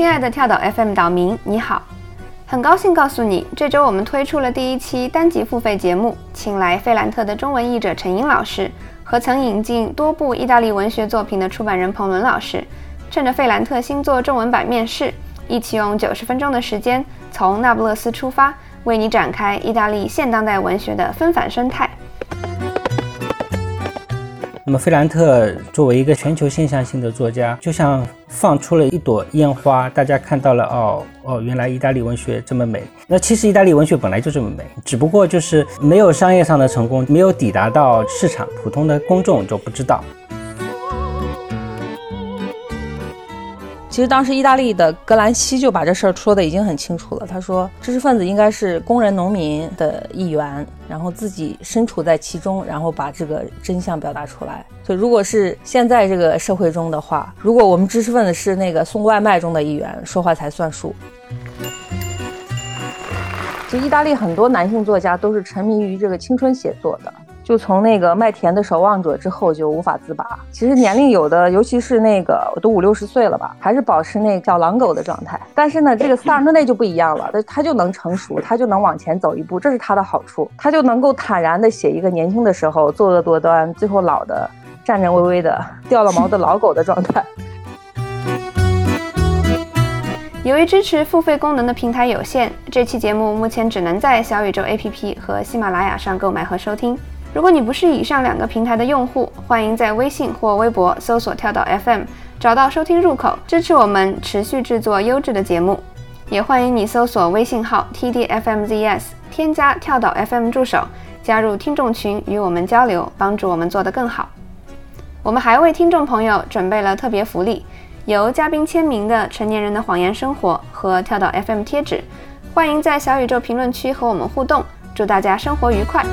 亲爱的跳岛 FM 岛民，你好，很高兴告诉你，这周我们推出了第一期单集付费节目，请来费兰特的中文译者陈英老师和曾引进多部意大利文学作品的出版人彭伦老师，趁着费兰特新作中文版面世，一起用九十分钟的时间，从那不勒斯出发，为你展开意大利现当代文学的纷繁生态。那么，费兰特作为一个全球现象性的作家，就像放出了一朵烟花，大家看到了，哦哦，原来意大利文学这么美。那其实意大利文学本来就这么美，只不过就是没有商业上的成功，没有抵达到市场，普通的公众就不知道。其实当时意大利的格兰西就把这事儿说的已经很清楚了。他说，知识分子应该是工人、农民的一员，然后自己身处在其中，然后把这个真相表达出来。就如果是现在这个社会中的话，如果我们知识分子是那个送外卖中的一员，说话才算数。就意大利很多男性作家都是沉迷于这个青春写作的。就从那个麦田的守望者之后就无法自拔。其实年龄有的，尤其是那个我都五六十岁了吧，还是保持那个小狼狗的状态。但是呢，这个萨尔特内就不一样了，他他就能成熟，他就能往前走一步，这是他的好处，他就能够坦然的写一个年轻的时候作恶多端，最后老的颤颤巍巍的掉了毛的老狗的状态。由于支持付费功能的平台有限，这期节目目前只能在小宇宙 APP 和喜马拉雅上购买和收听。如果你不是以上两个平台的用户，欢迎在微信或微博搜索“跳岛 FM”，找到收听入口，支持我们持续制作优质的节目。也欢迎你搜索微信号 “tdfmzs”，添加“跳岛 FM” 助手，加入听众群与我们交流，帮助我们做得更好。我们还为听众朋友准备了特别福利，由嘉宾签名的《成年人的谎言生活》和跳岛 FM 贴纸。欢迎在小宇宙评论区和我们互动，祝大家生活愉快！